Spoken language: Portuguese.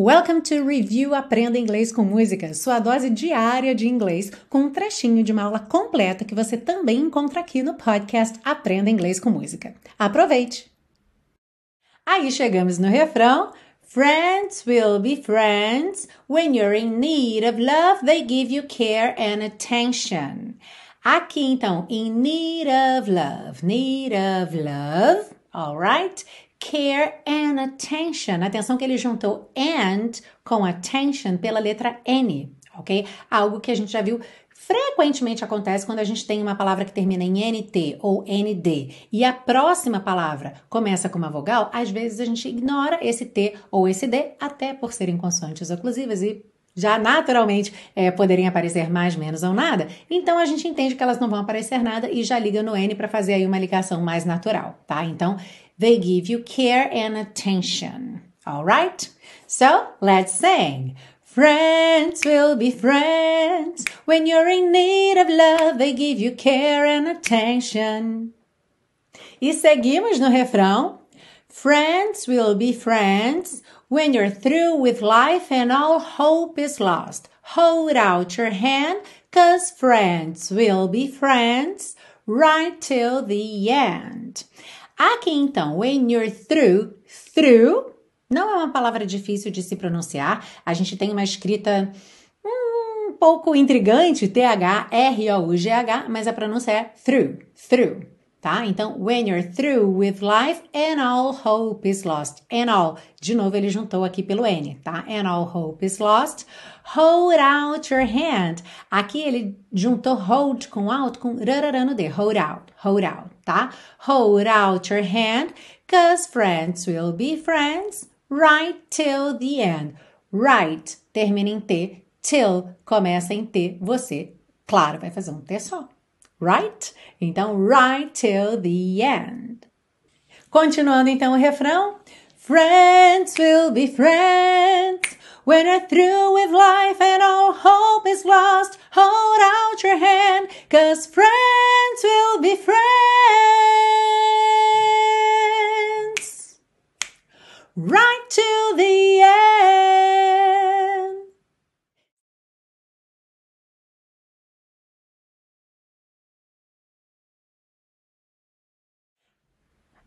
Welcome to Review Aprenda Inglês com Música, sua dose diária de inglês, com um trechinho de uma aula completa que você também encontra aqui no podcast Aprenda Inglês com Música. Aproveite! Aí chegamos no refrão. Friends will be friends. When you're in need of love, they give you care and attention. Aqui então, in need of love, need of love, alright? Care and attention. Atenção que ele juntou and com attention pela letra N, ok? Algo que a gente já viu frequentemente acontece quando a gente tem uma palavra que termina em NT ou ND e a próxima palavra começa com uma vogal, às vezes a gente ignora esse T ou esse D, até por serem consoantes oclusivas e já naturalmente é, poderiam aparecer mais, menos ou nada. Então a gente entende que elas não vão aparecer nada e já liga no N para fazer aí uma ligação mais natural, tá? Então They give you care and attention. All right? So let's sing. Friends will be friends. When you're in need of love, they give you care and attention. E seguimos no refrão. Friends will be friends when you're through with life and all hope is lost. Hold out your hand, cause friends will be friends right till the end. Aqui então, when you're through, through não é uma palavra difícil de se pronunciar. A gente tem uma escrita um pouco intrigante, T-H-R-O-U-G-H, mas a pronúncia é through, through, tá? Então, when you're through with life and all hope is lost. And all, de novo ele juntou aqui pelo N, tá? And all hope is lost. Hold out your hand. Aqui ele juntou hold com out com rarará no D. Hold out, hold out, tá? Hold out your hand, cause friends will be friends right till the end. Right termina em T, till começa em T. Você, claro, vai fazer um T só. Right? Então, right till the end. Continuando então o refrão. Friends will be friends When you're through with life and all hope is lost, hold out your hand, cause friends will be friends.